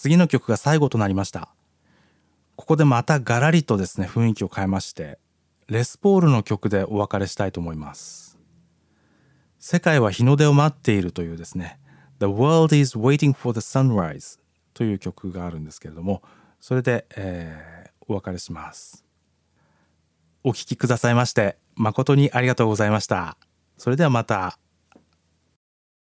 次の曲が最後となりました。ここでまたガラリとですね雰囲気を変えましてレスポールの曲でお別れしたいと思います。世界は日の出を待っているというですね The world is waiting for the sunrise という曲があるんですけれどもそれで、えー、お別れします。お聴きくださいまして誠にありがとうございました。それではまた。